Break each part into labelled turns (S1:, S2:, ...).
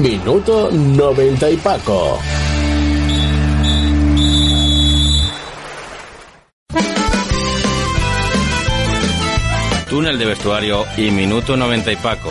S1: Minuto 90 y Paco.
S2: Túnel de Vestuario y Minuto 90 y Paco,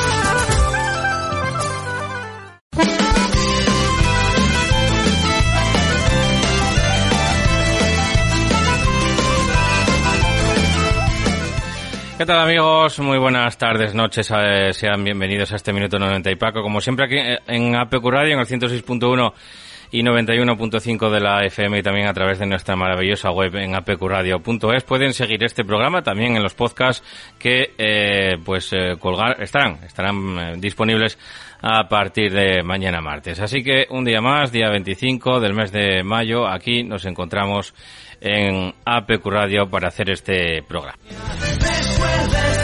S2: ¿Qué tal amigos? Muy buenas tardes, noches. sean bienvenidos a este Minuto 90 y Paco. Como siempre aquí eh, en APQ Radio, en el 106.1 y 91.5 de la FM y también a través de nuestra maravillosa web en apqradio.es. Pueden seguir este programa también en los podcasts que eh, pues eh, colgar estarán, estarán eh, disponibles a partir de mañana martes. Así que un día más, día 25 del mes de mayo, aquí nos encontramos en APQ Radio para hacer este programa.
S3: best.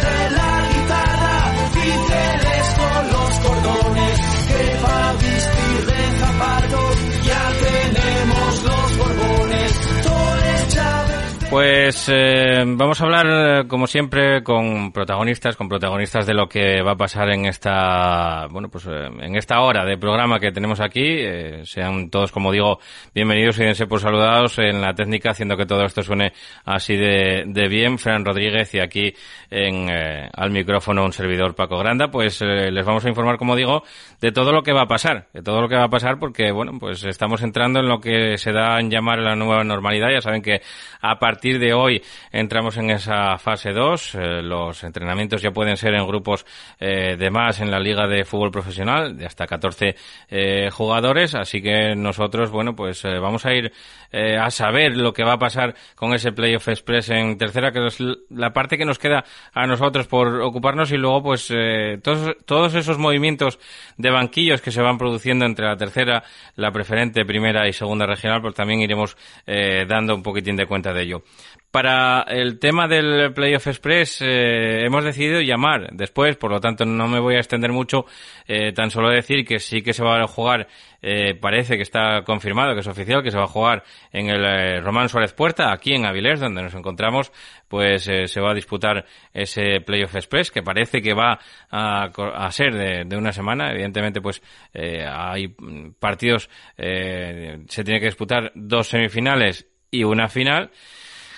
S2: Pues eh, vamos a hablar, eh, como siempre, con protagonistas, con protagonistas de lo que va a pasar en esta, bueno, pues eh, en esta hora de programa que tenemos aquí. Eh, sean todos, como digo, bienvenidos y dense por saludados en la técnica, haciendo que todo esto suene así de, de bien. Fran Rodríguez y aquí en, eh, al micrófono un servidor Paco Granda, pues eh, les vamos a informar, como digo, de todo lo que va a pasar, de todo lo que va a pasar porque, bueno, pues estamos entrando en lo que se da en llamar la nueva normalidad. Ya saben que a partir de hoy entramos en esa fase 2. Eh, los entrenamientos ya pueden ser en grupos eh, de más en la Liga de Fútbol Profesional, de hasta 14 eh, jugadores. Así que nosotros, bueno, pues vamos a ir a saber lo que va a pasar con ese Playoff Express en tercera, que es la parte que nos queda a nosotros por ocuparnos y luego, pues, todos, esos movimientos de banquillos que se van produciendo entre la tercera, la preferente, primera y segunda regional, pues también iremos dando un poquitín de cuenta de ello. Para el tema del Playoff Express eh, hemos decidido llamar después, por lo tanto no me voy a extender mucho, eh, tan solo decir que sí que se va a jugar, eh, parece que está confirmado, que es oficial, que se va a jugar en el eh, Román Suárez Puerta, aquí en Avilés, donde nos encontramos, pues eh, se va a disputar ese Playoff Express, que parece que va a, a ser de, de una semana. Evidentemente, pues eh, hay partidos, se tiene que disputar dos semifinales y una final.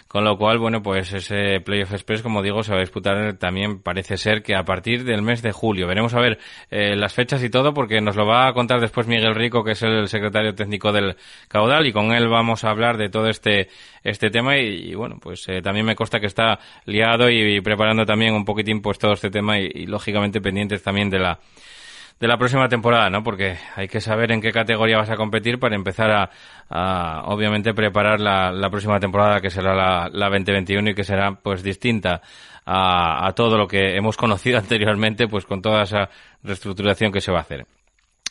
S2: Con lo cual, bueno, pues ese Playoff Express, como digo, se va a disputar también, parece ser que a partir del mes de julio. Veremos a ver eh, las fechas y todo, porque nos lo va a contar después Miguel Rico, que es el secretario técnico del Caudal, y con él vamos a hablar de todo este, este tema. Y, bueno, pues eh, también me consta que está liado y, preparando también un poquitín pues todo este tema y lógicamente pendientes también de la de la próxima temporada, ¿no? Porque hay que saber en qué categoría vas a competir para empezar a, obviamente, preparar la, la, próxima temporada que será la, la 2021 y que será, pues, distinta a, a todo lo que hemos conocido anteriormente, pues, con toda esa reestructuración que se va a hacer.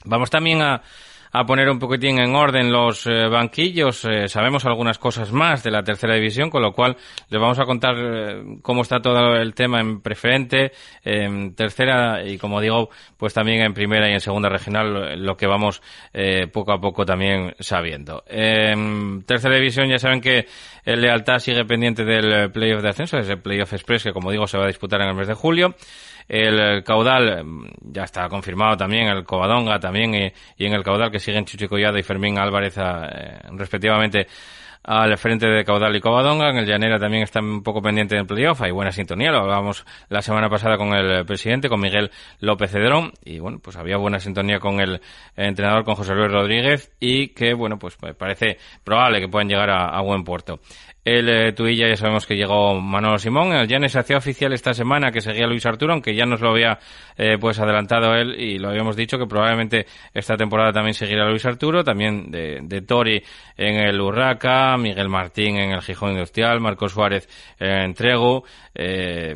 S2: Vamos también a, a poner un poquitín en orden los eh, banquillos. Eh, sabemos algunas cosas más de la tercera división, con lo cual les vamos a contar eh, cómo está todo el tema en preferente, en tercera y, como digo, pues también en primera y en segunda regional, lo que vamos poco a poco también sabiendo. En tercera división ya saben que el Lealtad sigue pendiente del playoff de ascenso, es el playoff express que, como digo, se va a disputar en el mes de julio. El caudal mm, ya está confirmado también, el Covadonga también, y, en el caudal que siguen Chuchi Collado y Fermín Álvarez eh, respectivamente al frente de Caudal y Covadonga. En el Llanera también está un poco pendiente del playoff. Hay buena sintonía. Lo hablábamos la semana pasada con el presidente, con Miguel López Cedrón. Y bueno, pues había buena sintonía con el entrenador, con José Luis Rodríguez. Y que bueno, pues parece probable que puedan llegar a buen puerto. El eh, Tuilla ya sabemos que llegó Manolo Simón. El Llanes se hacía oficial esta semana que seguía Luis Arturo, aunque ya nos lo había eh, pues adelantado él y lo habíamos dicho que probablemente esta temporada también seguirá Luis Arturo, también de, de Tori en el Urraca, Miguel Martín en el Gijón Industrial, Marcos Suárez en Tregu, eh,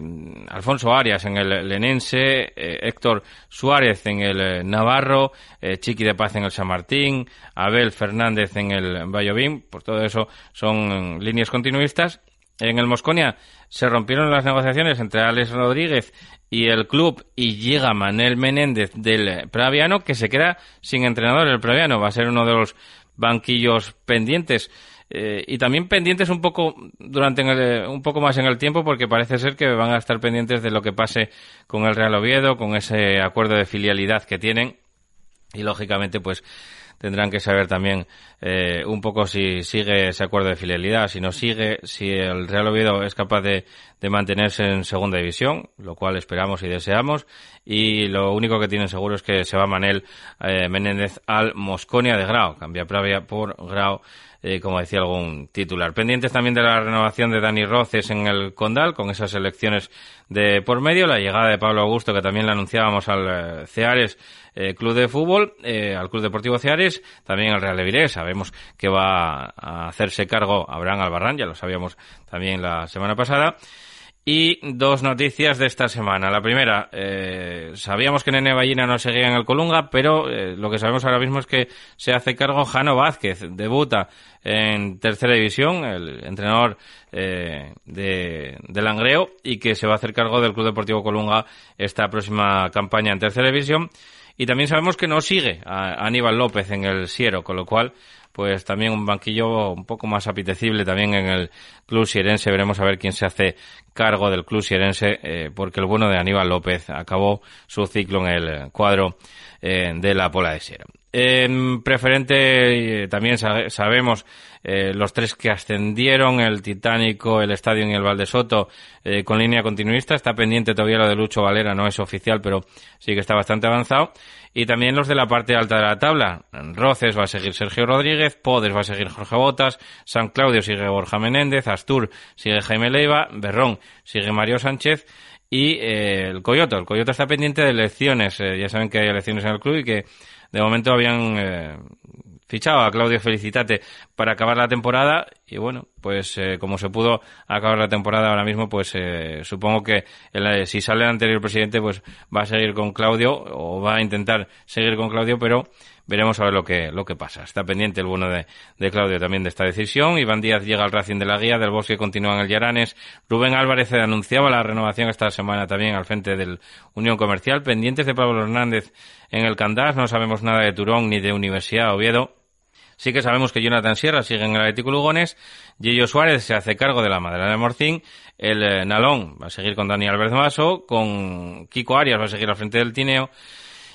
S2: Alfonso Arias en el Lenense, eh, Héctor Suárez en el eh, Navarro, Chiqui de Paz en el San Martín, Abel Fernández en el Vallovín, por todo eso son líneas continuistas. En el Mosconia se rompieron las negociaciones entre Alex Rodríguez y el club y llega Manel Menéndez del Praviano que se queda sin entrenador. El Praviano va a ser uno de los banquillos pendientes. Eh, y también pendientes un poco durante un poco más en el tiempo porque parece ser que van a estar pendientes de lo que pase con el Real Oviedo, con ese acuerdo de filialidad que tienen y lógicamente pues tendrán que saber también eh, un poco si sigue ese acuerdo de filialidad, si no sigue, si el Real Oviedo es capaz de, de mantenerse en segunda división, lo cual esperamos y deseamos, y lo único que tienen seguro es que se va Manel eh, Menéndez al Mosconia de Grau, cambia Pravia por Grau eh, como decía algún titular. Pendientes también de la renovación de Dani Roces en el Condal, con esas elecciones de por medio, la llegada de Pablo Augusto, que también le anunciábamos al eh, Ceares eh, Club de Fútbol, al Club Deportivo Ceares, también al Real Leviré. Sabemos que va a hacerse cargo Abraham Albarrán, ya lo sabíamos también la semana pasada. Y dos noticias de esta semana. La primera, eh, sabíamos que Nene Ballina no seguía en el Colunga, pero eh, lo que sabemos ahora mismo es que se hace cargo Jano Vázquez, debuta en tercera división, el entrenador eh, de, de, Langreo, y que se va a hacer cargo del Club Deportivo Colunga esta próxima campaña en tercera división. Y también sabemos que no sigue a Aníbal López en el Siero, con lo cual pues también un banquillo un poco más apetecible también en el club sierense. Veremos a ver quién se hace cargo del club sierense, eh, porque el bueno de Aníbal López acabó su ciclo en el cuadro eh, de la Pola de Sierra. En preferente eh, también sabemos eh, los tres que ascendieron, el Titánico, el Estadio y el Valdesoto, eh, con línea continuista. Está pendiente todavía lo de Lucho Valera, no es oficial, pero sí que está bastante avanzado. Y también los de la parte alta de la tabla. Roces va a seguir Sergio Rodríguez, Podes va a seguir Jorge Botas, San Claudio sigue Borja Menéndez, Astur sigue Jaime Leiva, Berrón sigue Mario Sánchez y eh, el Coyoto. El Coyoto está pendiente de elecciones. ya saben que hay elecciones en el club y que de momento habían eh, fichado a Claudio Felicitate para acabar la temporada y bueno, pues eh, como se pudo acabar la temporada ahora mismo, pues eh, supongo que el, si sale el anterior presidente, pues va a seguir con Claudio o va a intentar seguir con Claudio, pero veremos a ver lo que, lo que pasa. Está pendiente el bueno de, Claudio también de esta decisión. Iván Díaz llega al Racing de la Guía, del Bosque continúa en el Llaranes. Rubén Álvarez anunciaba la renovación esta semana también al frente del Unión Comercial. Pendientes de Pablo Hernández en el Candás. No sabemos nada de Turón ni de Universidad Oviedo. Sí que sabemos que Jonathan Sierra sigue en el Atlético Lugones, Gillo Suárez se hace cargo de la madera de Morcín, el eh, Nalón va a seguir con Daniel Álvarez con Kiko Arias va a seguir al frente del Tineo,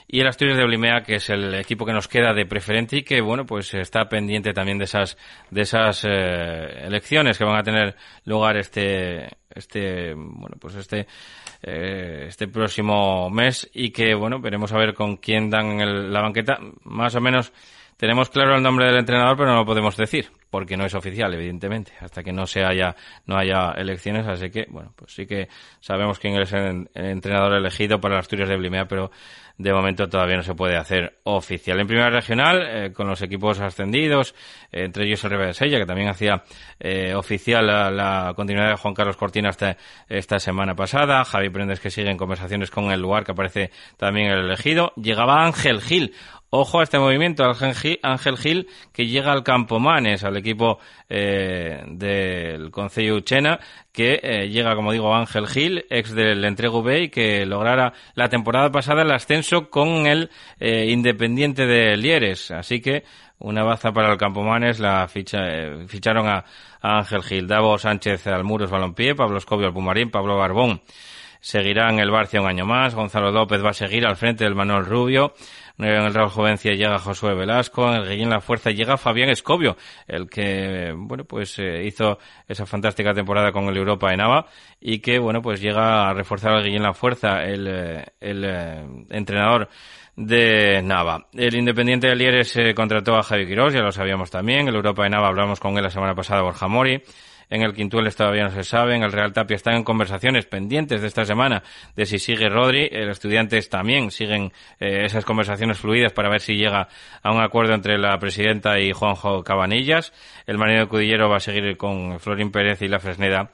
S2: y el Asturias de Olimea, que es el equipo que nos queda de preferente y que, bueno, pues está pendiente también de esas, de esas eh, elecciones que van a tener lugar este, este, bueno, pues este, eh, este próximo mes y que, bueno, veremos a ver con quién dan el, la banqueta. Más o menos tenemos claro el nombre del entrenador, pero no lo podemos decir, porque no es oficial, evidentemente, hasta que no se haya, no haya elecciones, así que, bueno, pues sí que sabemos quién es el, entrenador elegido para las Asturias de Blimea, pero de momento todavía no se puede hacer oficial. En primera regional, eh, con los equipos ascendidos, eh, entre ellos el Rebe de Sella, que también hacía eh, oficial la, continuidad de Juan Carlos Cortina esta, esta semana pasada, Javi Prendes que sigue en conversaciones con el lugar que aparece también el elegido, llegaba Ángel Gil, Ojo a este movimiento, Ángel Gil, que llega al Campo Manes, al equipo eh, del Concello Uchena, que eh, llega, como digo, Ángel Gil, ex del Entrego y que lograra la temporada pasada el ascenso con el eh, Independiente de Lieres. Así que una baza para el Campo Manes, la ficha, ficharon a, Ángel Gil, Davo Sánchez Almuros Balompié, Pablo Escobio al Pumarín, Pablo Barbón seguirá en el Barcia un año más, Gonzalo López va a seguir al frente del Manuel Rubio, en el Real Jovencia llega Josué Velasco, en el Guillén La Fuerza llega Fabián Escobio, el que, bueno, pues eh, hizo esa fantástica temporada con el Europa en Ava y que, bueno, pues llega a reforzar al Guillén La Fuerza, el, eh, el eh, entrenador de Nava. El Independiente de Lieres contrató a Javi Quirós, ya lo sabíamos también. El Europa de Nava hablamos con él la semana pasada, Borja Mori. En el Quintueles todavía no se sabe. En el Real Tapia están en conversaciones pendientes de esta semana de si sigue Rodri. Los estudiantes también siguen eh, esas conversaciones fluidas para ver si llega a un acuerdo entre la presidenta y Juanjo Cabanillas. El marido de Cudillero va a seguir con Florín Pérez y la Fresneda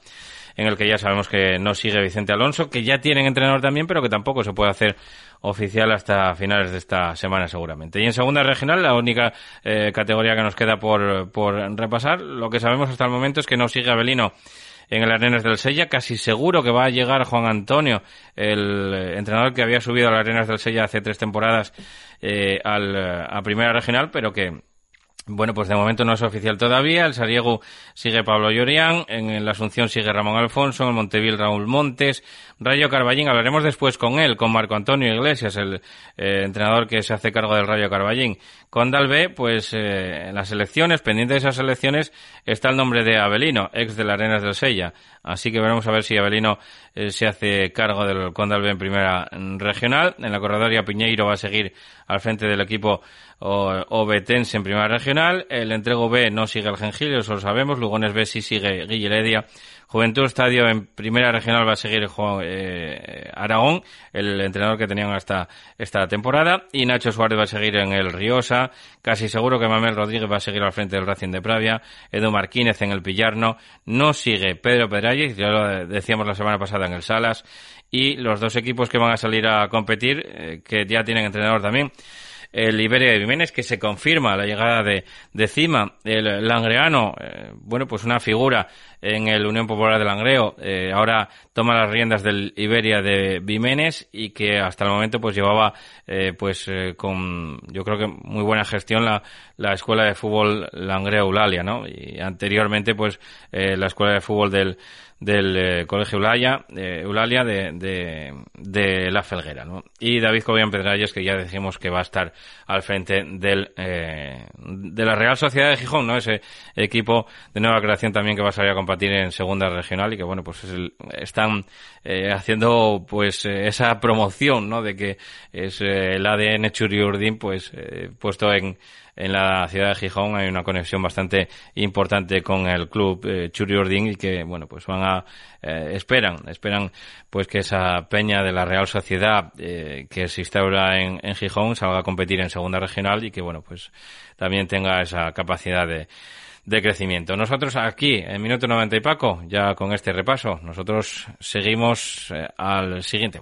S2: en el que ya sabemos que no sigue Vicente Alonso, que ya tienen entrenador también, pero que tampoco se puede hacer oficial hasta finales de esta semana seguramente. Y en segunda regional, la única eh, categoría que nos queda por, por repasar, lo que sabemos hasta el momento es que no sigue Abelino en el Arenas del Sella. Casi seguro que va a llegar Juan Antonio, el entrenador que había subido a las Arenas del Sella hace tres temporadas eh, al, a Primera Regional, pero que bueno, pues de momento no es oficial todavía. El Sariego sigue Pablo Llorián, en la Asunción sigue Ramón Alfonso, en el Montevil Raúl Montes, Rayo Carballín, hablaremos después con él, con Marco Antonio Iglesias, el eh, entrenador que se hace cargo del Rayo Carballín. Con Dalbe, pues eh, en las elecciones, pendiente de esas elecciones, está el nombre de Abelino, ex de las Arenas del Sella. Así que veremos a ver si Abelino eh, se hace cargo del Condalbe en primera regional. En la corredoria Piñeiro va a seguir al frente del equipo Obetense en primera regional. El entrego B no sigue el Gengil, eso lo sabemos. Lugones B sí sigue Guilleredia Juventud Estadio en primera regional va a seguir eh, Aragón, el entrenador que tenían hasta esta temporada, y Nacho Suárez va a seguir en el Riosa, casi seguro que Mamel Rodríguez va a seguir al frente del Racing de Pravia, Edu Marquínez en el Pillarno, no sigue Pedro Pedralles, ya lo decíamos la semana pasada en el Salas, y los dos equipos que van a salir a competir, eh, que ya tienen entrenador también, el Iberia de Jiménez, que se confirma la llegada de, de Cima, el Langreano, eh, bueno, pues una figura en el Unión Popular de Langreo, eh, ahora toma las riendas del Iberia de Vimenes y que hasta el momento pues llevaba eh, pues con yo creo que muy buena gestión la, la escuela de fútbol Langreo Eulalia, ¿no? Y anteriormente pues la escuela de fútbol del del eh, Colegio Eulalia, Eulalia de, de, de, La Felguera. ¿no? Y David Cobian Pedralles, que ya decimos que va a estar al frente del, eh, de la Real Sociedad de Gijón, ¿no? ese equipo de nueva creación también que va a salir a competir en segunda regional y que, bueno, pues están eh, haciendo pues esa promoción ¿no? de que es el ADN Churiurdin pues puesto en en la ciudad de Gijón hay una conexión bastante importante con el club eh, Churi Ordín y que, bueno, pues van a, eh, esperan, esperan pues que esa peña de la Real Sociedad eh, que se instaura en, Gijón salga a competir en segunda regional y que, bueno, pues también tenga esa capacidad de, de crecimiento. Nosotros aquí, en Minuto 90 y Paco, ya con este repaso, nosotros seguimos eh, al siguiente.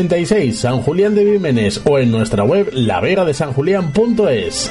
S1: 86, San Julián de Vímenes o en nuestra web lavegadesanjulián.es.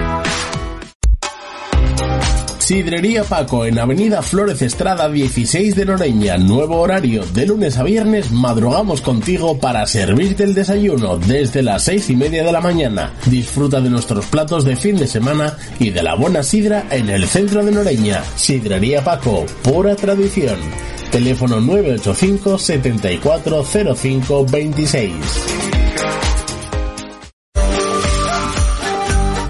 S1: Sidrería Paco en Avenida Flores Estrada 16 de Noreña. Nuevo horario. De lunes a viernes madrugamos contigo para servirte el desayuno desde las seis y media de la mañana. Disfruta de nuestros platos de fin de semana y de la buena sidra en el centro de Noreña. Sidrería Paco, pura tradición. Teléfono 985 7405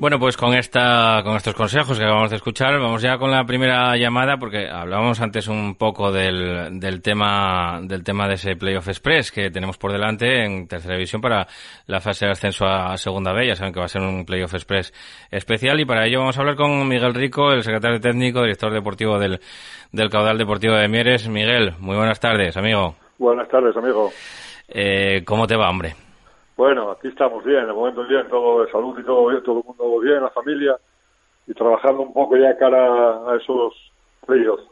S2: Bueno, pues con esta, con estos consejos que acabamos de escuchar, vamos ya con la primera llamada, porque hablábamos antes un poco del, del tema, del tema de ese Playoff Express que tenemos por delante en tercera división para la fase de ascenso a segunda B. Ya saben que va a ser un Playoff Express especial y para ello vamos a hablar con Miguel Rico, el secretario técnico, director deportivo del, del Caudal Deportivo de Mieres. Miguel, muy buenas tardes, amigo.
S4: Buenas tardes, amigo.
S2: Eh, ¿Cómo te va, hombre?
S4: Bueno, aquí estamos bien, de momento bien, todo de salud y todo bien, todo el mundo bien, la familia, y trabajando un poco ya cara a esos playoffs.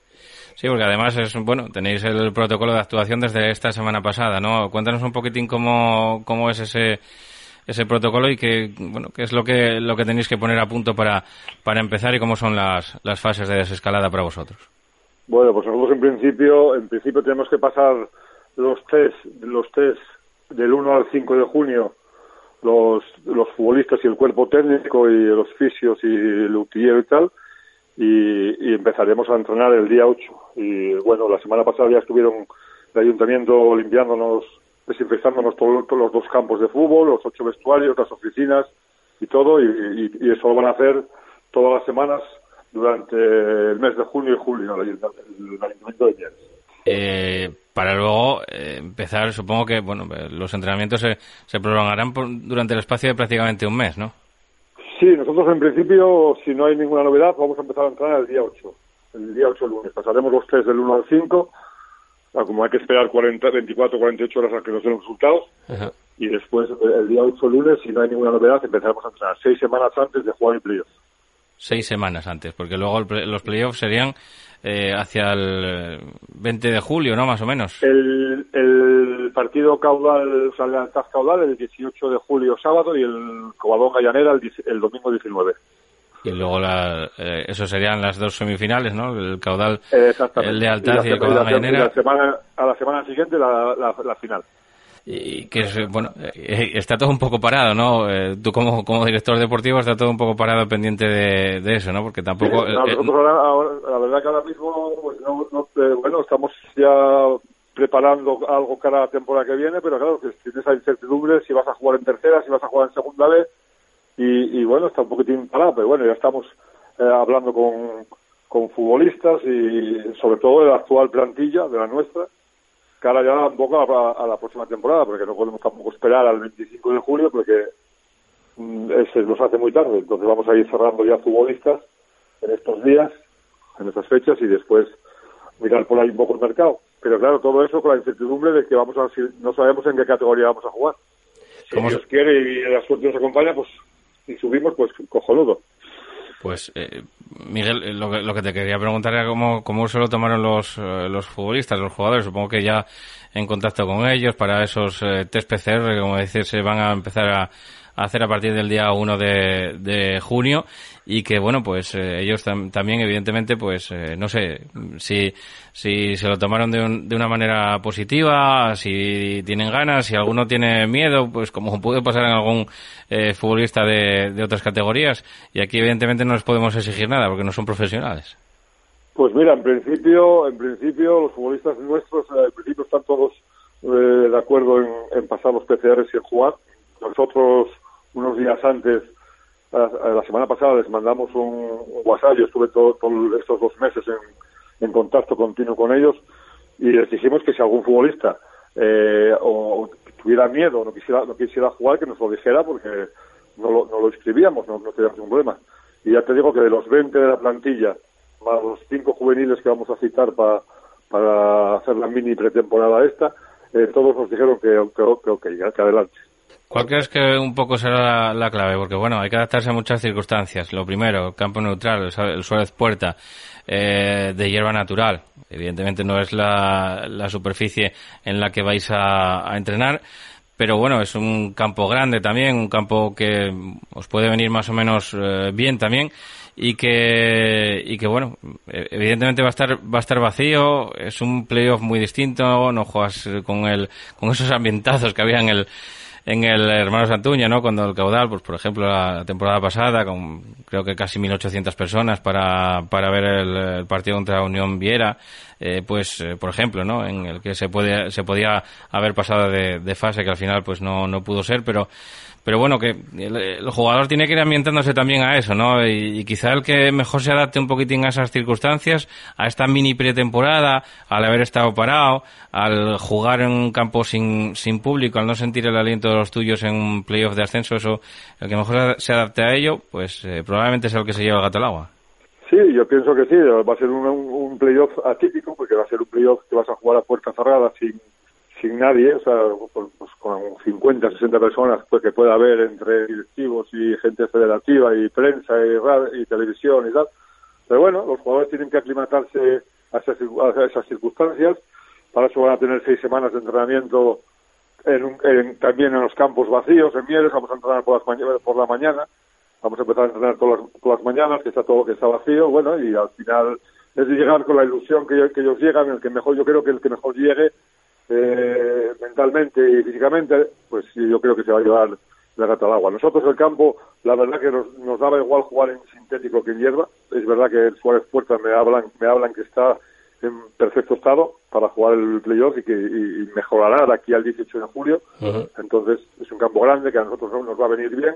S2: Sí, porque además es bueno, tenéis el protocolo de actuación desde esta semana pasada, ¿no? Cuéntanos un poquitín cómo, cómo es ese ese protocolo y qué bueno qué es lo que lo que tenéis que poner a punto para para empezar y cómo son las, las fases de desescalada para vosotros.
S4: Bueno, pues nosotros en principio en principio tenemos que pasar los test los test del 1 al 5 de junio los, los futbolistas y el cuerpo técnico y los fisios y el utillero y tal, y, y, empezaremos a entrenar el día 8. Y bueno, la semana pasada ya estuvieron el ayuntamiento limpiándonos, desinfectándonos todos los dos campos de fútbol, los ocho vestuarios, las oficinas y todo, y, y, y eso lo van a hacer todas las semanas durante el mes de junio y julio, el ayuntamiento de Mieres.
S2: Eh, para luego eh, empezar, supongo que bueno, los entrenamientos se, se prolongarán por, durante el espacio de prácticamente un mes, ¿no?
S4: Sí, nosotros en principio, si no hay ninguna novedad, vamos a empezar a entrenar el día 8. El día 8 lunes. Pasaremos los tres del 1 al 5. Como hay que esperar 40, 24, 48 horas a que nos den los resultados.
S2: Ajá.
S4: Y después, el día 8 lunes, si no hay ninguna novedad, empezaremos a entrenar seis semanas antes de jugar el playoff.
S2: Seis semanas antes, porque luego el, los playoffs serían eh, hacia el 20 de julio, ¿no? Más o menos.
S4: El, el partido caudal, o sea, lealtad caudal, el 18 de julio sábado y el Covadonga Llanera el, el domingo 19.
S2: Y luego la, eh, eso serían las dos semifinales, ¿no? El caudal, el lealtad y,
S4: la,
S2: el Covadonga
S4: y la,
S2: Llanera.
S4: y la semana, a la semana siguiente la, la, la final.
S2: Y que es, bueno, eh, está todo un poco parado, ¿no? Eh, tú como, como director deportivo está todo un poco parado pendiente de, de eso, ¿no? Porque tampoco...
S4: Sí, nosotros ahora, ahora, la verdad que ahora mismo, pues no, no, eh, bueno, estamos ya preparando algo cara a la temporada que viene, pero claro, que tienes esa incertidumbre si vas a jugar en tercera, si vas a jugar en segunda vez, y, y bueno, está un poquitín parado, pero bueno, ya estamos eh, hablando con, con futbolistas y sobre todo de la actual plantilla, de la nuestra, cara ya un poco a, a la próxima temporada, porque no podemos tampoco esperar al 25 de julio porque mm, se nos hace muy tarde. Entonces vamos a ir cerrando ya futbolistas en estos días, en estas fechas y después mirar por ahí un poco el mercado. Pero claro, todo eso con la incertidumbre de que vamos a si no sabemos en qué categoría vamos a jugar. Si
S2: ¿Cómo
S4: Dios quiere y la suerte nos acompaña, pues si subimos, pues cojonudo.
S2: Pues, eh, Miguel, eh, lo que, lo que te quería preguntar era cómo, cómo se lo tomaron los, eh, los futbolistas, los jugadores. Supongo que ya en contacto con ellos para esos eh, test PCR, como decir, se van a empezar a, hacer a partir del día 1 de, junio y que, bueno, pues eh, ellos tam- también, evidentemente, pues eh, no sé si, si se lo tomaron de, un- de una manera positiva, si tienen ganas, si alguno tiene miedo, pues como puede pasar en algún eh, futbolista de, de otras categorías. Y aquí, evidentemente, no les podemos exigir nada porque no son profesionales.
S4: Pues mira, en principio, en principio los futbolistas nuestros, principio están todos de acuerdo en, en pasar los PCRs y en jugar. Nosotros, unos días antes, a la semana pasada les mandamos un, WhatsApp, yo estuve todo- todos estos dos meses en, contacto continuo con ellos y les dijimos que si algún futbolista eh, o, o tuviera miedo no quisiera, no quisiera jugar, que nos lo dijera porque no lo, no lo inscribíamos, no, no teníamos ningún problema. Y ya te digo que de los 20 de la plantilla, más los cinco juveniles que vamos a citar pa- para hacer la mini pretemporada esta, eh, todos nos dijeron que, que, que, ya, que adelante.
S2: ¿Cuál crees que un poco será la, la clave? Porque bueno, hay que adaptarse a muchas circunstancias. Lo primero, campo neutral, el, el Suárez Puerta, eh, de hierba natural. Evidentemente no es la, la superficie en la que vais a, a entrenar, pero bueno, es un campo grande también, un campo que os puede venir más o menos eh, bien también y que y que bueno, eh, evidentemente va a estar va a estar vacío, es un playoff muy distinto, no juegas con el con esos ambientazos que había en el en el Hermanos Antuña, ¿no? Cuando el caudal, pues por ejemplo la temporada pasada, con creo que casi 1.800 personas para, para ver el, el partido contra Unión Viera, eh, pues eh, por ejemplo, ¿no? En el que se puede, se podía haber pasado de, de fase, que al final pues no, no pudo ser, pero pero bueno, que el, jugador tiene que ir ambientándose también a eso, ¿no? Y, y quizá el que mejor se adapte un poquitín a esas circunstancias, a esta mini pretemporada, al haber estado parado, al jugar en un campo sin, sin público, al no sentir el aliento de los tuyos en un playoff de ascenso, eso, el que mejor se adapte a ello, pues eh, probablemente es el que se lleva el gato al agua.
S4: Sí, yo pienso que sí, va a ser un, un, playoff atípico, porque va a ser un playoff que vas a jugar a puerta cerrada sin, sin nadie, o sea, pues, con 50, 60 personas pues, que pueda haber entre directivos y gente federativa y prensa y, radio, y televisión y tal. Pero bueno, los jugadores tienen que aclimatarse a esas, circunstancias, para eso van a tener seis semanas de entrenamiento en en, también en los campos vacíos, en Mieres, vamos a entrenar por, las por la mañana, vamos a empezar a entrenar todas las, las mañanas, que está todo que está vacío, bueno, y al final es llegar con la ilusión que, que ellos llegan, el que mejor, yo creo que el que mejor llegue eh, mentalmente y físicamente, pues sí, yo creo que se va a llevar la gata al agua. Nosotros el campo, la verdad que nos, nos daba igual jugar en sintético que en hierba. Es verdad que el Suárez Puerta me hablan, me hablan que está en perfecto estado para jugar el playoff y que y, y mejorará de aquí al 18 de julio. Uh -huh. Entonces es un campo grande que a nosotros no nos va a venir bien.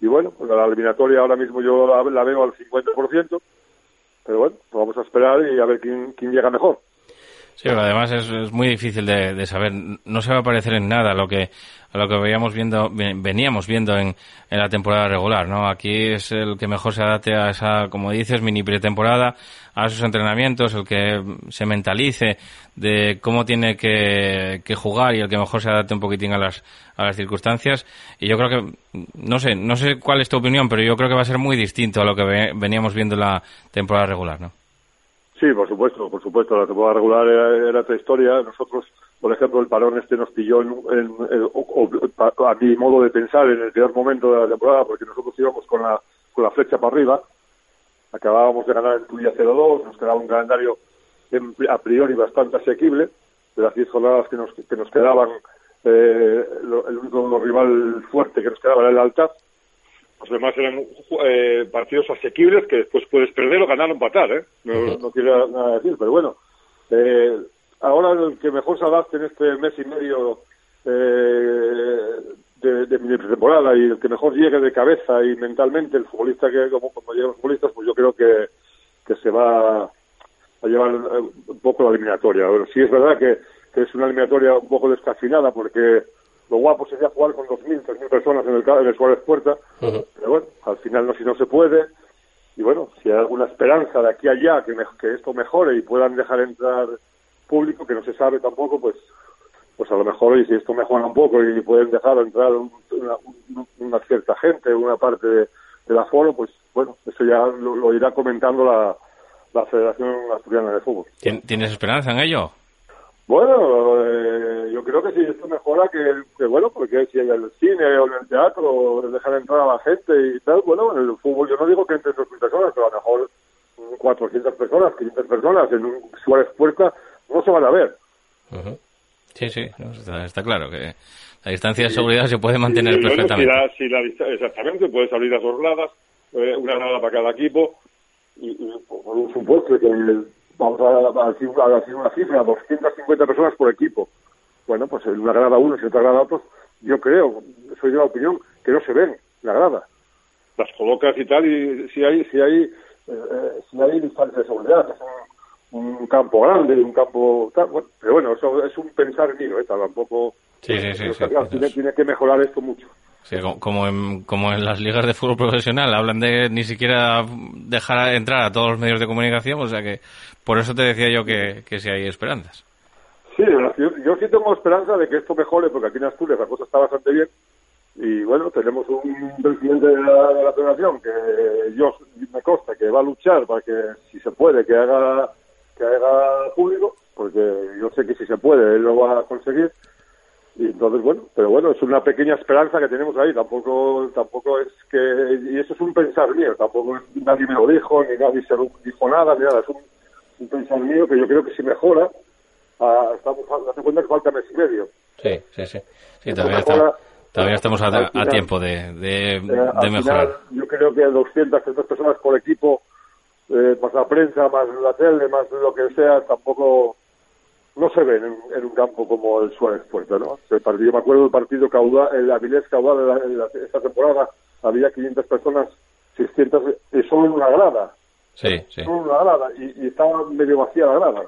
S4: Y bueno, pues la eliminatoria ahora mismo yo la, la veo al 50%, pero bueno, pues vamos a esperar y a ver quién, quién llega mejor.
S2: Sí, pero además es, es muy difícil de, de, saber. No se va a parecer en nada a lo que a lo que veíamos viendo, veníamos viendo en, en la temporada regular, ¿no? Aquí es el que mejor se adapte a esa, como dices, mini pretemporada, a sus entrenamientos, el que se mentalice de cómo tiene que, que jugar y el que mejor se adapte un poquitín a las a las circunstancias. Y yo creo que, no sé, no sé cuál es tu opinión, pero yo creo que va a ser muy distinto a lo que veníamos viendo en la temporada regular, ¿no?
S4: Sí, por supuesto, por supuesto. La temporada regular era, era otra historia. Nosotros, por ejemplo, el parón este nos pilló en, en, o, a mi modo de pensar en el peor momento de la temporada, porque nosotros íbamos con la, con la flecha para arriba. Acabábamos de ganar en Tuya 0-2, nos quedaba un calendario en, a priori bastante asequible. De las 10 jornadas que nos, que nos quedaban, eh, lo, el único rival fuerte que nos quedaba era el Altaz. Los demás eran eh, partidos asequibles que después puedes perder o ganar o empatar, ¿eh? No, uh -huh. no quiero nada decir, pero bueno. Eh, ahora el que mejor se adapte en este mes y medio eh, de, de mi temporada y el que mejor llegue de cabeza y mentalmente, el futbolista que, como, como llegan los futbolistas, pues yo creo que, que se va a llevar eh, un poco la eliminatoria. Pero sí es verdad que, que es una eliminatoria un poco descafinada porque lo guapo sería jugar con 2.000, 3.000 personas en el, ca- en el Suárez Puerta, pero bueno, al final no si no se puede. Y bueno, si hay alguna esperanza de aquí a allá que, me- que esto mejore y puedan dejar entrar público, que no se sabe tampoco, pues pues a lo mejor y si esto mejora un poco y pueden dejar entrar un- una, un- una cierta gente, una parte de, del aforo, pues bueno, eso ya lo, lo irá comentando la, la Federación Asturiana de Fútbol.
S2: ¿Tien- ¿Tienes esperanza en ello?
S4: Bueno, eh, yo creo que si esto mejora, que, que bueno, porque si en el cine o en el teatro dejan entrar a la gente y tal, bueno, en el fútbol yo no digo que entren 2.000 personas, pero a lo mejor mm, 400 personas, 500 personas en un Suárez Puerta no se van a ver.
S2: Sí, sí, está, está claro que la distancia de seguridad se puede mantener
S4: bueno,
S2: perfectamente.
S4: si la- si la exactamente, puedes abrir las dos gradas, eh, una grada para cada equipo, y, y por supuesto que vamos a, a decir, a decir una cifra, 250 personas por equipo. Bueno, pues en una grada unos y en otra grada otros, yo creo, soy de la opinión, que no se ven la grada. Las colocas y tal, y si hay, si hay, eh, eh, si hay distancia de seguridad, es un, un campo grande, un campo tal, bueno, pero bueno, eso es un pensar mío, ¿eh? tampoco...
S2: Sí, sí, sí,
S4: pero
S2: sí,
S4: claro,
S2: sí,
S4: tiene, tiene que mejorar esto mucho.
S2: Sí, como- como, en, como en las ligas de fútbol profesional hablan de ni siquiera dejar entrar a todos los medios de comunicación, o sea que por eso te decía yo que, que si hay esperanzas.
S4: Sí, yo, yo sí tengo esperanza de que esto mejore, porque aquí en Asturias la cosa está bastante bien. Y bueno, tenemos un presidente de la, de la federación que yo me consta que va a luchar para que, si se puede, que haga, que haga público, porque yo sé que si se puede, él lo va a conseguir. Y entonces, bueno, pero bueno, es una pequeña esperanza que tenemos ahí. Tampoco, tampoco es que, y eso es un pensar mío, tampoco es, nadie me lo dijo, ni nadie se lo dijo nada, ni nada. Es un, un pensar mío que yo creo que si mejora, ah, estamos, date cuenta que falta mes y medio.
S2: Sí, sí, sí. Sí, todavía,
S4: mejora.
S2: está- todavía estamos a, a tiempo de, de,
S4: Eh,
S2: de mejorar.
S4: final, yo creo que 200, 300 personas por equipo, eh, más la prensa, más la tele, más lo que sea, tampoco no se ven en, en un campo como el Suárez Puerta, ¿no? El partido, me acuerdo del partido Caudal, el Avilés Caudal de la- de esta temporada, había 500 personas, 600, y solo en una grada,
S2: Sí, sí.
S4: solo en una grada, y, y estaba medio vacía la grada.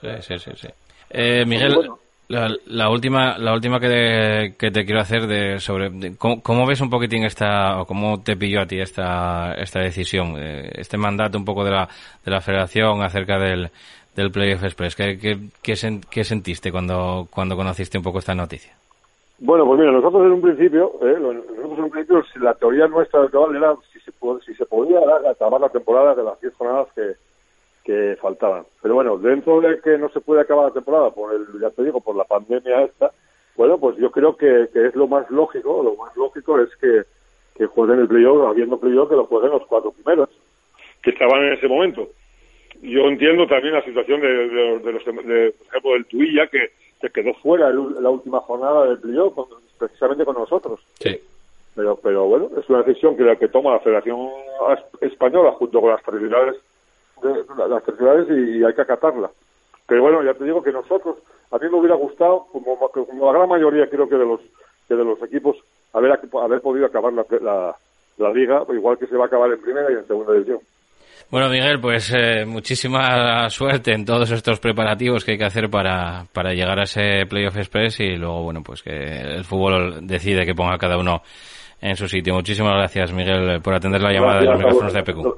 S2: Sí, sí, sí, sí. Eh, Miguel,
S4: Bueno.
S2: la, la última, la última que, que te quiero hacer de sobre de cómo, cómo ves un poquitín esta o cómo te pilló a ti esta esta decisión, eh, este mandato un poco de la de la Federación acerca del del Playoff Express. ¿Qué, qué, qué, sen- qué sentiste cuando cuando conociste un poco esta noticia?
S4: Bueno, pues mira, nosotros en un principio, eh, nosotros en un principio, la teoría nuestra del cabal era si se, si se podía acabar la temporada de las 10 jornadas que, que faltaban. Pero bueno, dentro de que no se puede acabar la temporada por el, ya te digo, por la pandemia esta, bueno, pues yo creo que, que es lo más lógico, lo más lógico es que, que jueguen el playoff, habiendo playoff, que lo jueguen los cuatro primeros, que estaban en ese momento. Yo entiendo también la situación de, de- de los, de, por ejemplo, del Tuilla, que, que quedó fuera en la última jornada del playoff, con- precisamente con nosotros.
S2: Sí.
S4: Pero, pero bueno, es una decisión que la que toma la Federación Española junto con las de, las y hay que acatarla. Pero bueno, ya te digo que nosotros, a mí me hubiera gustado, como, como la gran mayoría creo que de los que de los equipos, haber, haber podido acabar la, la, la liga, igual que se va a acabar en primera y en segunda división.
S2: Bueno, Miguel, pues eh, muchísima suerte en todos estos preparativos que hay que hacer para, para llegar a ese Playoff Express y luego, bueno, pues que el fútbol decide que ponga a cada uno en su sitio. Muchísimas gracias, Miguel, por atender la llamada de los micrófonos de
S4: vosotros.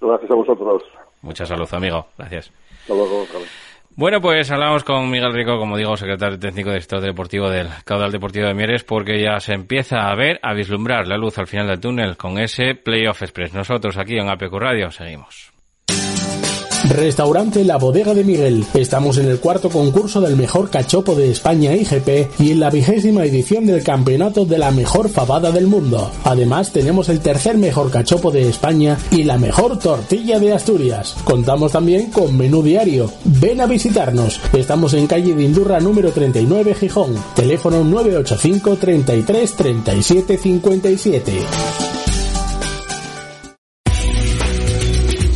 S2: PQ.
S4: Gracias a vosotros.
S2: Mucha salud, amigo. Gracias.
S4: Hasta luego.
S2: Bueno, pues hablamos con Miguel Rico, como digo, secretario técnico de Estado Deportivo del Caudal Deportivo de Mieres, porque ya se empieza a ver, a vislumbrar la luz al final del túnel con ese Playoff Express. Nosotros aquí en APQ Radio seguimos.
S5: Restaurante La Bodega de Miguel. Estamos en el cuarto concurso del mejor cachopo de España IGP y en la vigésima edición del campeonato de la mejor fabada del mundo. Además, tenemos el tercer mejor cachopo de España y la mejor tortilla de Asturias. Contamos también con menú diario. Ven a visitarnos. Estamos en calle de Indurra número 39 Gijón. Teléfono 985 33 37 57.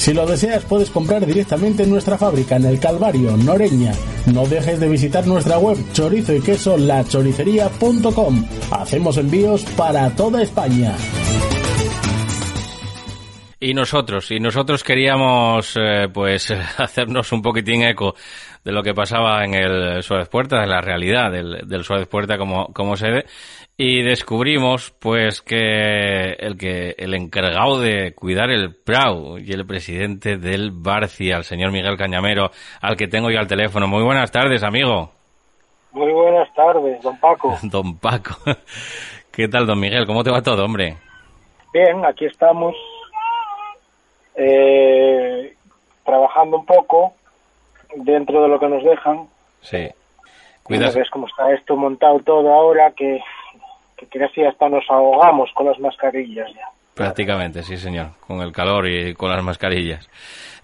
S5: Si lo deseas, puedes comprar directamente en nuestra fábrica en el Calvario, Noreña. No dejes de visitar nuestra web chorizo y queso lachoricería.com. Hacemos envíos para toda España.
S2: Y nosotros, y nosotros queríamos eh, pues hacernos un poquitín eco de lo que pasaba en el Suárez Puerta, de la realidad del, del Suárez Puerta como, como sede, y descubrimos pues que el que el encargado de cuidar el Prau y el presidente del Barcia, el señor Miguel Cañamero, al que tengo yo al teléfono. Muy buenas tardes, amigo.
S6: Muy buenas tardes, don Paco.
S2: Don Paco. ¿Qué tal, don Miguel? ¿Cómo te va todo, hombre?
S6: Bien, aquí estamos eh, trabajando un poco dentro de lo que nos dejan.
S2: Sí.
S6: Cuidas. ves cómo está esto montado todo ahora que, que casi hasta nos ahogamos con las mascarillas ya.
S2: Prácticamente, sí, señor. Con el calor y con las mascarillas.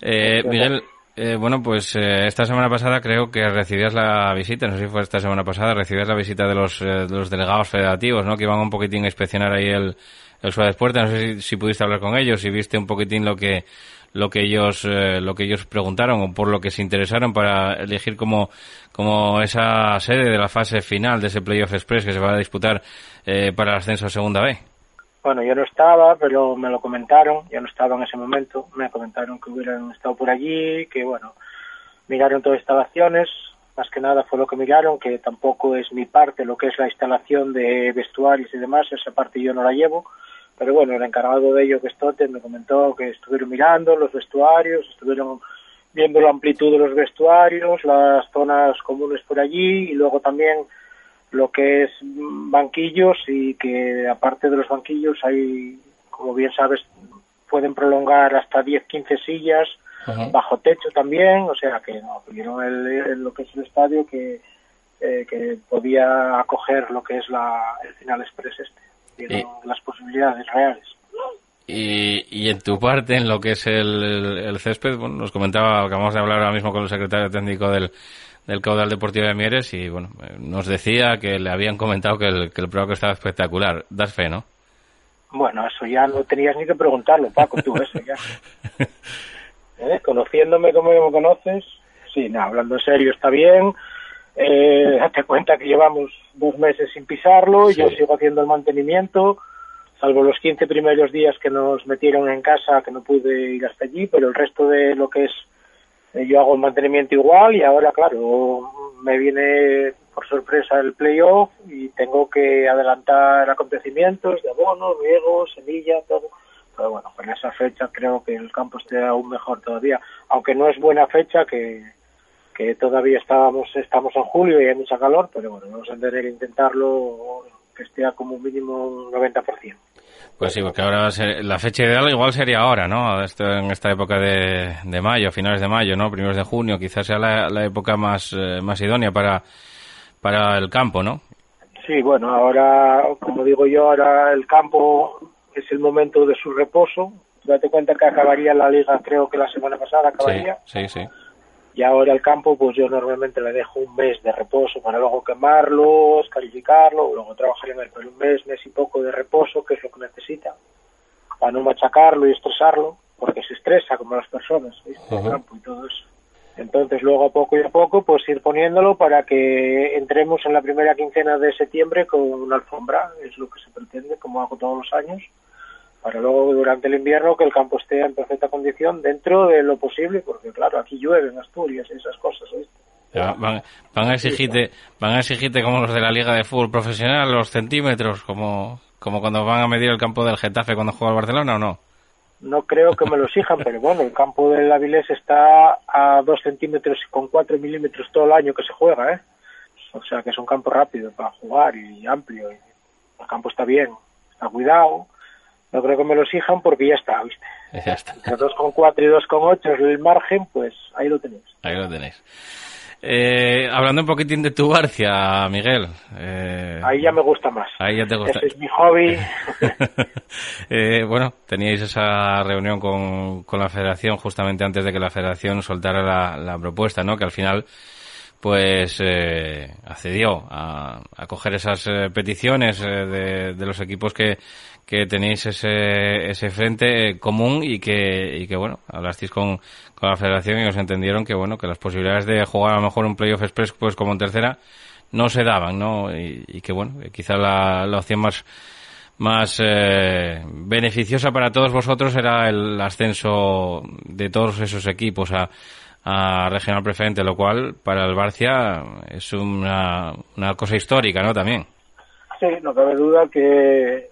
S2: Eh, Miguel, eh, bueno, pues eh, esta semana pasada creo que recibías la visita, no sé si fue esta semana pasada, recibías la visita de los, de los delegados federativos, ¿no? Que iban un poquitín a inspeccionar ahí el, el Suárez Puerta. No sé si, si, pudiste hablar con ellos, si viste un poquitín lo que lo que ellos eh, lo que ellos preguntaron o por lo que se interesaron para elegir como como esa sede de la fase final de ese Playoff Express que se va a disputar eh, para el ascenso a Segunda B.
S6: Bueno, yo no estaba, pero me lo comentaron, yo no estaba en ese momento, me comentaron que hubieran estado por allí, que bueno, miraron todas instalaciones, más que nada fue lo que miraron, que tampoco es mi parte lo que es la instalación de vestuarios y demás, esa parte yo no la llevo, pero bueno, el encargado de ello, que es Tote, me comentó que estuvieron mirando los vestuarios, estuvieron viendo la amplitud de los vestuarios, las zonas comunes por allí y luego también lo que es banquillos y que aparte de los banquillos hay, como bien sabes, pueden prolongar hasta 10-15 sillas bajo techo también, o sea que no, vieron el, el, lo que es el estadio que, eh, que podía acoger lo que es la, el final express este, y, las posibilidades reales.
S2: Y, y en tu parte, en lo que es el, el, césped, bueno, nos comentaba, acabamos de hablar ahora mismo con el secretario técnico del, del caudal deportivo de Mieres y bueno, nos decía que le habían comentado que el, que el programa estaba espectacular. Das fe, ¿no?
S6: Bueno, eso ya no tenías ni que preguntarlo, Paco, tú, eso ya. ¿Eh? Conociéndome como me conoces, sí, no, hablando en serio, está bien. Eh, date cuenta que llevamos dos meses sin pisarlo, sí. yo sigo haciendo el mantenimiento, salvo los 15 primeros días que nos metieron en casa, que no pude ir hasta allí, pero el resto de lo que es yo hago el mantenimiento igual y ahora, claro, me viene por sorpresa el playoff y tengo que adelantar acontecimientos de abono, riego, semilla, todo. Pero bueno, con esa fecha creo que el campo esté aún mejor todavía, aunque no es buena fecha que, que todavía estábamos estamos en julio y hay mucha calor, pero bueno, vamos a tener que intentarlo que esté a como mínimo un 90%.
S2: Pues sí, porque ahora la fecha ideal igual sería ahora, ¿no? Esto, en esta época de, de, mayo, finales de mayo, ¿no? Primeros de junio, quizás sea la, la época más, eh, más idónea para, para el campo, ¿no?
S6: Sí, bueno, ahora, como digo yo, ahora el campo es el momento de su reposo. Date cuenta que acabaría la liga, creo que la semana pasada acabaría.
S2: Sí, sí, sí.
S6: Y ahora el campo, pues yo normalmente le dejo un mes de reposo para luego quemarlo, calificarlo, luego trabajar en él, pero un mes, mes y poco de reposo, que es lo que necesita, para no machacarlo y estresarlo, porque se estresa como las personas, el campo y todo eso. Entonces luego a poco y a poco pues ir poniéndolo para que entremos en la primera quincena de septiembre con una alfombra, es lo que se pretende, como hago todos los años, para luego durante el invierno que el campo esté en perfecta condición dentro de lo posible, porque claro, aquí llueve en Asturias y esas cosas,
S2: Van, van a exigirte, van a exigirte como los de la Liga de Fútbol Profesional, los centímetros, como, como cuando van a medir el campo del Getafe cuando juega el Barcelona o no.
S6: No creo que me lo exijan, pero bueno, el campo del Avilés está a dos centímetros y con cuatro milímetros todo el año que se juega, ¿eh? O sea que es un campo rápido para jugar y amplio. y el campo está bien, está cuidado. No creo que me lo exijan porque ya está, ¿viste?
S2: Ya está.
S6: Entre 2,4 y 2,8 es el margen, pues ahí lo tenéis.
S2: Ahí lo tenéis. Eh, hablando un poquitín de tu Barcia, Miguel. Eh,
S6: Ahí ya me gusta más.
S2: ahí ya te gusta.
S6: Ese es mi hobby.
S2: Eh, bueno, teníais esa reunión con, con la federación justamente antes de que la federación soltara la, la propuesta, ¿no? Que al final, pues, eh, accedió a, a coger esas eh, peticiones eh, de, de los equipos que, que tenéis ese, ese frente eh, común y que, y que, bueno, hablasteis con, con la federación y os entendieron que, bueno, que las posibilidades de jugar a lo mejor un playoff express, pues, como en tercera, no se daban, ¿no? Y, y que, bueno, que quizá la, la opción más, más eh, beneficiosa para todos vosotros era el ascenso de todos esos equipos a, a regional preferente, lo cual para el Barcia es una, una cosa histórica, ¿no? También.
S6: Sí, no cabe duda que,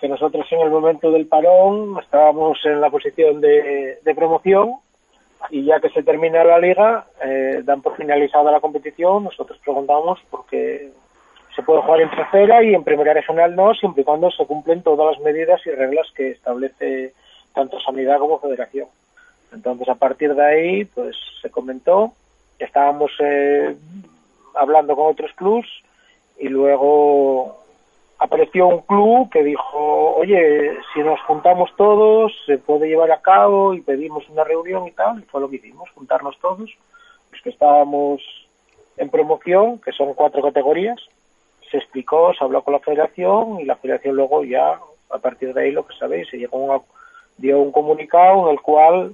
S6: que nosotros en el momento del parón estábamos en la posición de, de promoción y ya que se termina la liga, eh, dan por finalizada la competición, nosotros preguntamos porque se puede jugar en tercera y en primera regional no, siempre y cuando se cumplen todas las medidas y reglas que establece tanto Sanidad como Federación. Entonces, a partir de ahí, pues se comentó, estábamos eh, hablando con otros clubs y luego apareció un club que dijo, oye, si nos juntamos todos, se puede llevar a cabo y pedimos una reunión y tal, y fue lo que hicimos, juntarnos todos, los que estábamos en promoción, que son cuatro categorías, se explicó, se habló con la federación y la federación luego ya, a partir de ahí, lo que sabéis, se llegó a dio un comunicado en el cual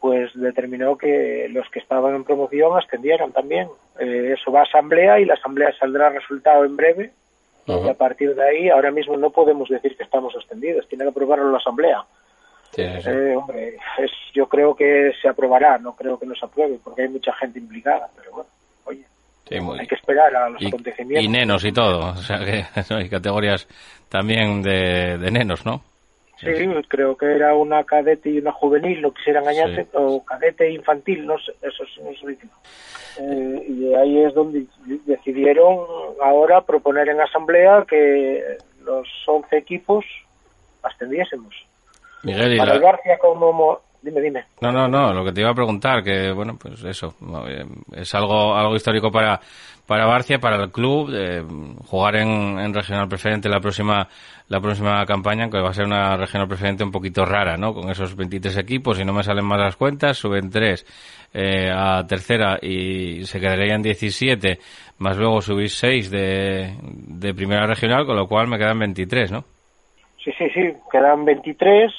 S6: pues determinó que los que estaban en promoción ascendieran también. Eh, eso va a asamblea y la asamblea saldrá resultado en breve y a partir de ahí ahora mismo no podemos decir que estamos ascendidos, tiene que aprobarlo la asamblea. Eh, hombre, es, yo creo que se aprobará, no creo que no se apruebe porque hay mucha gente implicada, pero bueno, oye,
S2: Sí, muy-
S6: hay que esperar a los
S2: y,
S6: acontecimientos.
S2: y nenos y todo, o sea que hay categorías también de, de nenos, ¿no?
S6: Sí, creo que era una cadete y una juvenil, lo quisiera engañarse,
S2: Sí.
S6: o cadete infantil, no sé, eso sí, no sé último. Eh, y ahí es donde decidieron ahora proponer en asamblea que los 11 equipos ascendiésemos.
S2: Miguel, y
S6: Para
S2: la-
S6: el Barcia como... Dime, dime.
S2: No, no, no, lo que te iba a preguntar, que bueno, pues eso, eh, es algo algo histórico para para Barcia, para el club, eh, jugar en, en regional preferente la próxima la próxima campaña, que va a ser una regional preferente un poquito rara, ¿no? Con esos 23 equipos, si no me salen más las cuentas, suben 3 eh, a tercera y se quedarían 17, más luego subís 6 de, de primera regional, con lo cual me quedan 23, ¿no?
S6: Sí, sí, sí, quedan 23.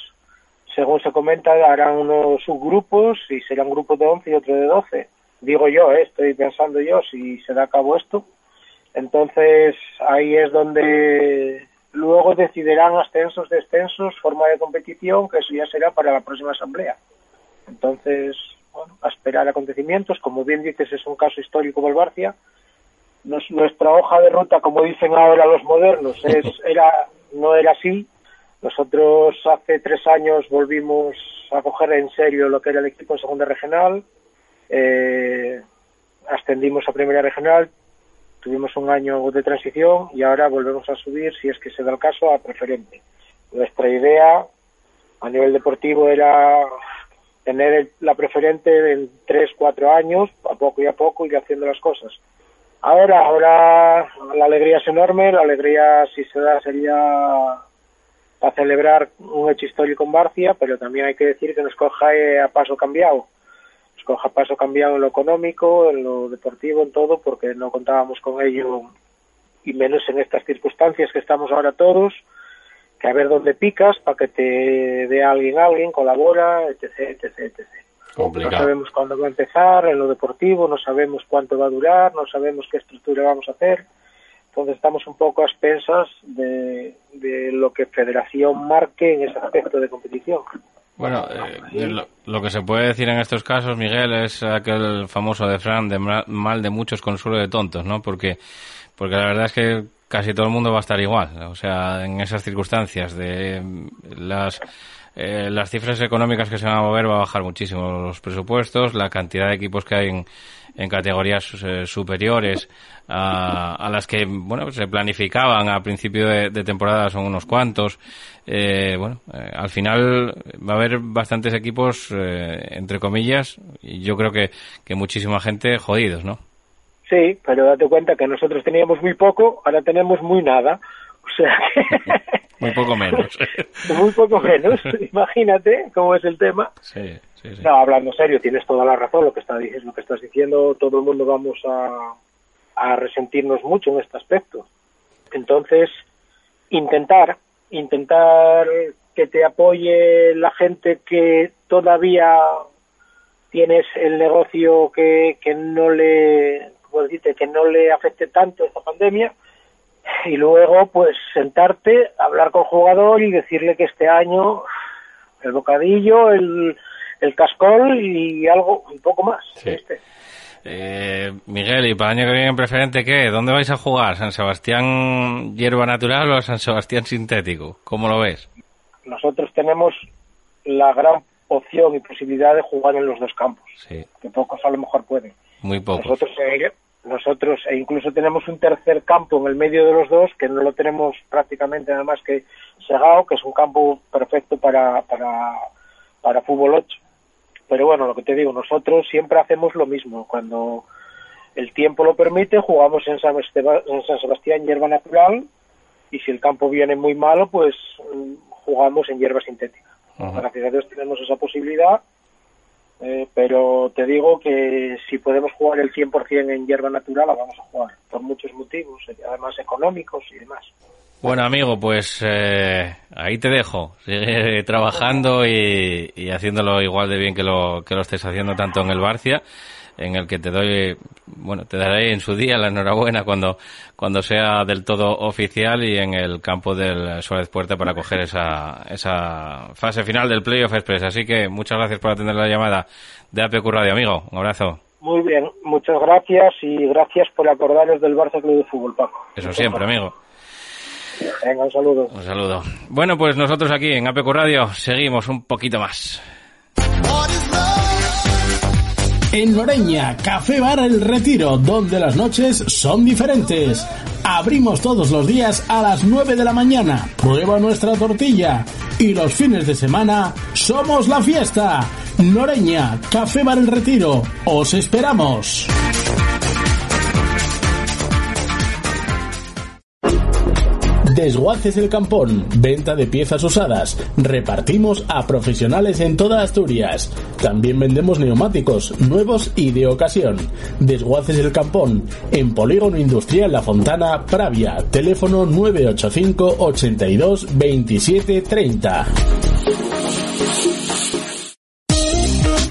S6: Según se comenta, harán unos subgrupos y serán grupos de 11 y otro de 12. Digo yo, eh, estoy pensando yo si se da a cabo esto. Entonces, ahí es donde luego decidirán ascensos, descensos, forma de competición, que eso ya será para la próxima asamblea. Entonces, bueno, a esperar acontecimientos. Como bien dices, es un caso histórico. Nos- nuestra hoja de ruta, como dicen ahora los modernos, es, era, no era así. Nosotros hace tres años volvimos a coger en serio lo que era el equipo en segunda regional. Eh, ascendimos a primera regional. tuvimos un año de transición y ahora volvemos a subir, si es que se da el caso, a preferente. Nuestra idea a nivel deportivo era tener la preferente en tres, cuatro años, a poco y a poco, ir haciendo las cosas. Ahora, ahora la alegría es enorme, la alegría si se da sería a celebrar un hecho histórico en Barcia, pero también hay que decir que nos coja eh, a paso cambiado. Nos coja a paso cambiado en lo económico, en lo deportivo, en todo, porque no contábamos con ello, y menos en estas circunstancias que estamos ahora todos, que a ver dónde picas para que te dé alguien, alguien, colabora, etc, etc, etc.
S2: Complicado.
S6: No sabemos cuándo va a empezar, en lo deportivo, no sabemos cuánto va a durar, no sabemos qué estructura vamos a hacer. Entonces estamos un poco a expensas de, de lo que Federación marque en ese aspecto de competición.
S2: Bueno, eh, lo, que se puede decir en estos casos, Miguel, es aquel famoso de Fran, de ma- mal de muchos, consuelo de tontos, ¿no? Porque, porque la verdad es que casi todo el mundo va a estar igual. O sea, en esas circunstancias de las, eh, las cifras económicas que se van a mover va a bajar muchísimo los presupuestos, la cantidad de equipos que hay en, en categorías eh, superiores a, a las que bueno se planificaban a principio de, de temporada son unos cuantos Eh, bueno eh, al final va a haber bastantes equipos eh, entre comillas y yo creo que, que muchísima gente jodidos no
S6: Sí, pero date cuenta que nosotros teníamos muy poco, ahora tenemos muy nada. O sea que
S2: muy poco menos
S6: muy poco menos. Imagínate cómo es el tema.
S2: sí sí sí
S6: No, hablando serio, tienes toda la razón lo que, está, lo que estás diciendo. Todo el mundo vamos a, a resentirnos mucho en este aspecto. Entonces, intentar, intentar que te apoye la gente que todavía tienes el negocio que, que no le, ¿cómo decirte? que no le afecte tanto esta pandemia y luego pues sentarte, hablar con el jugador y decirle que este año el bocadillo, el, el cascol y algo, un poco más.
S2: Sí.
S6: ¿viste?
S2: Eh, Miguel, ¿y para el año que viene en preferente qué? ¿Dónde vais a jugar? ¿San Sebastián hierba natural o San Sebastián sintético? ¿Cómo lo ves?
S6: Nosotros tenemos la gran opción y posibilidad de jugar en los dos campos,
S2: Sí,
S6: que pocos a lo mejor pueden.
S2: muy pocos.
S6: Nosotros, nosotros e incluso tenemos un tercer campo en el medio de los dos que no lo tenemos prácticamente nada más que Segao, que es un campo perfecto para, para, para fútbol 8. Pero bueno, lo que te digo, nosotros siempre hacemos lo mismo. Cuando el tiempo lo permite, jugamos en San, Esteba- en San Sebastián hierba natural y si el campo viene muy malo, pues mm, jugamos en hierba sintética. Gracias a Dios tenemos esa posibilidad, eh, pero te digo que si podemos jugar el 100% en hierba natural, la vamos a jugar, por muchos motivos, eh, además económicos y demás.
S2: Bueno, amigo, pues eh, ahí te dejo. Sigue trabajando y, y haciéndolo igual de bien que lo, que lo estés haciendo tanto en el Barcia, en el que te doy, bueno, te daré en su día la enhorabuena cuando, cuando sea del todo oficial y en el campo del Suárez Puerta para coger esa, esa fase final del Playoff Express. Así que muchas gracias por atender la llamada de APQ Radio, amigo. Un abrazo.
S6: Muy bien, muchas gracias y gracias por acordaros del Barça Club de Fútbol, Paco.
S2: Eso siempre, amigo.
S6: Venga, un saludo.
S2: Un saludo. Bueno, pues nosotros aquí en APQ Radio seguimos un poquito más.
S5: En Noreña, Café Bar El Retiro, donde las noches son diferentes. Abrimos todos los días a las 9 de la mañana. Prueba nuestra tortilla. Y los fines de semana somos la fiesta. Noreña, Café Bar El Retiro. Os esperamos. Desguaces El Campón, venta de piezas usadas. Repartimos a profesionales en toda Asturias. También vendemos neumáticos, nuevos y de ocasión. Desguaces El Campón, en Polígono Industrial La Fontana, Pravia. Teléfono 985 82 27 30.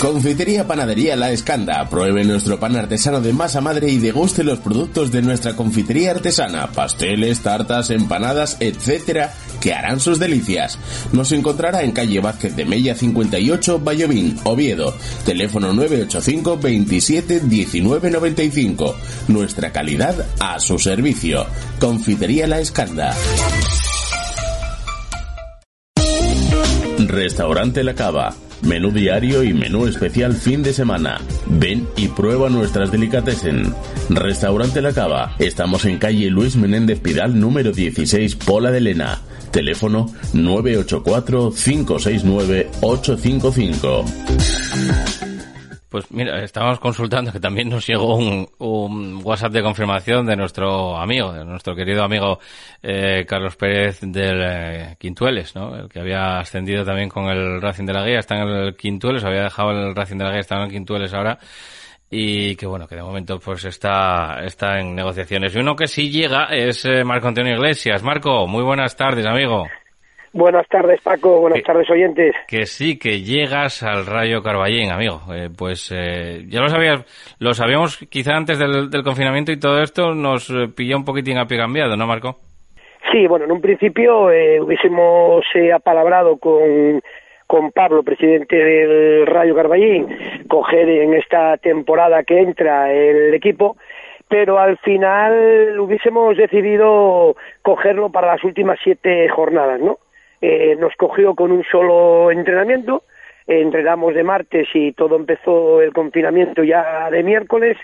S1: Confitería Panadería La Escanda. Pruebe nuestro pan artesano de masa madre y deguste los productos de nuestra confitería artesana, pasteles, tartas, empanadas, etcétera, que harán sus delicias. Nos encontrará en calle Vázquez de Mella 58, Vallovín, Oviedo. Teléfono 985 27 19 95. Nuestra calidad a su servicio. Confitería La Escanda. Restaurante La Cava. Menú diario y menú especial fin de semana. Ven y prueba nuestras delicatessen. Restaurante La Cava. Estamos en calle Luis Menéndez Pidal número 16, Pola de Lena. Teléfono 984-569-855.
S2: Pues mira, estábamos consultando que también nos llegó un, un WhatsApp de confirmación de nuestro amigo, de nuestro querido amigo eh, Carlos Pérez del eh, Quintueles, ¿no? El que había ascendido también con el Racing de la Guía, está en el Quintueles, había dejado el Racing de la Guía, está en el Quintueles ahora y que bueno, que de momento pues está, está en negociaciones. Y uno que sí llega es eh, Marco Antonio Iglesias. Marco, muy buenas tardes, amigo.
S7: Buenas tardes, Paco. Buenas
S2: Que-
S7: tardes, oyentes.
S2: Que sí, que llegas al Rayo Carballín, amigo. Eh, pues eh, ya lo sabías, lo sabíamos quizá antes del, del confinamiento y todo esto nos eh, pilló un poquitín a pie cambiado, ¿no, Marco?
S7: Sí, bueno, en un principio eh, hubiésemos eh, apalabrado con, con Pablo, presidente del Rayo Carballín, coger en esta temporada que entra el equipo, pero al final hubiésemos decidido cogerlo para las últimas siete jornadas, ¿no? Eh, nos cogió con un solo entrenamiento, eh, entrenamos de martes y todo empezó el confinamiento ya de miércoles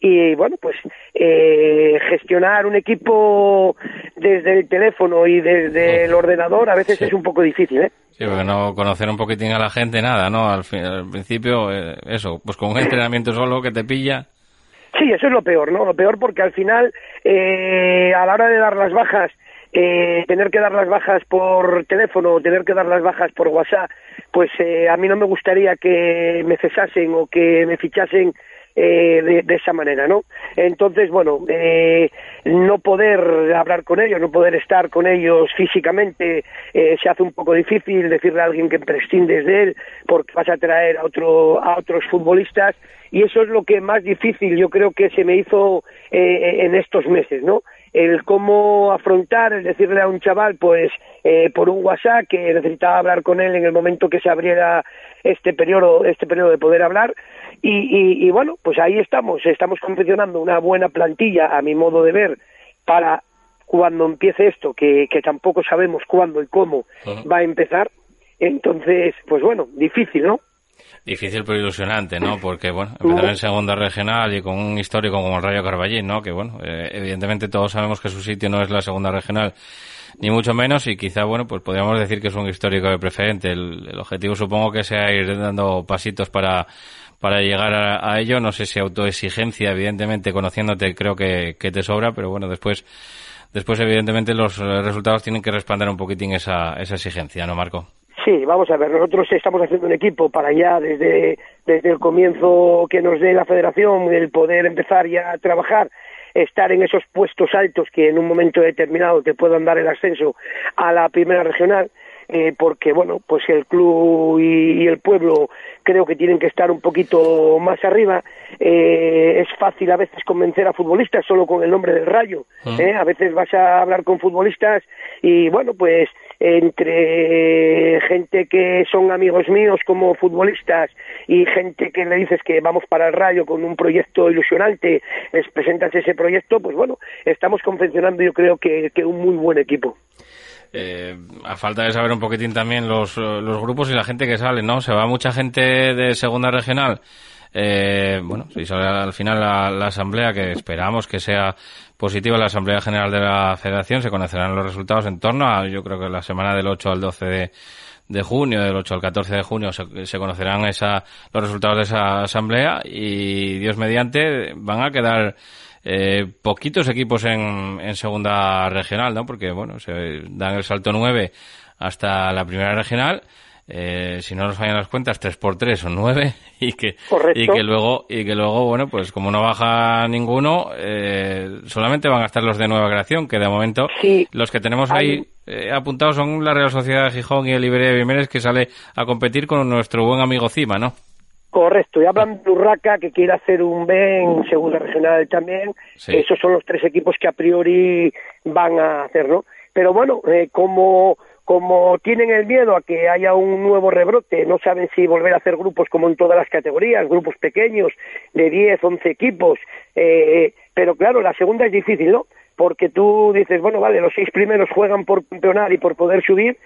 S7: y bueno pues eh, gestionar un equipo desde el teléfono y desde el ordenador a veces
S2: Sí.
S7: es un poco difícil ¿eh?
S2: Sí, porque no conocer un poquitín a la gente, nada, ¿no? Al, fin- al principio, eh, eso, pues con un entrenamiento solo que te pilla.
S7: Sí, eso es lo peor, ¿no? Lo peor porque al final, eh, a la hora de dar las bajas, eh, tener que dar las bajas por teléfono, tener que dar las bajas por WhatsApp, pues eh, a mí no me gustaría que me cesasen o que me fichasen eh, de, de esa manera, ¿no? Entonces, bueno, eh, no poder hablar con ellos, no poder estar con ellos físicamente, eh, se hace un poco difícil decirle a alguien que prescindes de él porque vas a traer a, otro, a otros futbolistas y eso es lo que más difícil yo creo que se me hizo eh, en estos meses, ¿no? El cómo afrontar, el decirle a un chaval, pues, eh, por un WhatsApp que necesitaba hablar con él en el momento que se abriera este periodo, este periodo de poder hablar y, y, y bueno, pues ahí estamos, estamos confeccionando una buena plantilla a mi modo de ver para cuando empiece esto, que, que tampoco sabemos cuándo y cómo va a empezar. Entonces, pues bueno, difícil, ¿no?
S2: Difícil pero ilusionante, ¿no? Porque, bueno, empezar en segunda regional y con un histórico como el Rayo Carballín, ¿no? Que, bueno, eh, evidentemente todos sabemos que su sitio no es la segunda regional, ni mucho menos, y quizá, bueno, pues podríamos decir que es un histórico de preferente. El, el objetivo supongo que sea ir dando pasitos para, para llegar a, a ello. No sé si autoexigencia, evidentemente, conociéndote, creo que, que te sobra, pero bueno, después, después evidentemente los resultados tienen que respaldar un poquitín esa, esa exigencia, ¿no, Marco?
S7: Sí, vamos a ver, nosotros estamos haciendo un equipo para ya desde, desde el comienzo que nos dé la federación, el poder empezar ya a trabajar, estar en esos puestos altos que en un momento determinado te puedan dar el ascenso a la primera regional, eh, porque bueno, pues el club y, y el pueblo creo que tienen que estar un poquito más arriba. Eh, es fácil a veces convencer a futbolistas solo con el nombre del rayo. ¿eh? A veces vas a hablar con futbolistas y bueno, pues entre gente que son amigos míos como futbolistas y gente que le dices que vamos para el rayo con un proyecto ilusionante, les presentas ese proyecto, pues bueno, estamos confeccionando yo creo que, que un muy buen equipo.
S2: Eh, a falta de saber un poquitín también los, los grupos y la gente que sale, ¿no? Se va mucha gente de segunda regional. Eh, bueno, si sale al final la asamblea, que esperamos que sea positiva la asamblea general de la federación, se conocerán los resultados en torno a, yo creo que la semana del 8 al 12 de, de junio, del 8 al 14 de junio, se, se conocerán esa, los resultados de esa asamblea y Dios mediante van a quedar eh, poquitos equipos en, en segunda regional, ¿no? Porque, bueno, se dan el salto 9 hasta la primera regional. Eh, si no nos fallan las cuentas, 3 por 3 son 9 y que,
S7: Correcto.
S2: y que luego, y que luego, bueno, pues como no baja ninguno, eh, solamente van a estar los de nueva creación, que de momento
S7: Sí.
S2: los que tenemos ahí eh, apuntados son la Real Sociedad de Gijón y el Iberia de que sale a competir con nuestro buen amigo Cima, ¿no?
S7: Correcto, y hablan de Urraca que quiere hacer un B en segunda regional también.
S2: Sí.
S7: Esos son los tres equipos que a priori van a hacerlo. Pero bueno, eh, como, como tienen el miedo a que haya un nuevo rebrote, no saben si volver a hacer grupos como en todas las categorías, grupos pequeños de 10, 11 equipos. Eh, pero claro, la segunda es difícil, ¿no? Porque tú dices, bueno, vale, los seis primeros juegan por campeonar y por poder subir,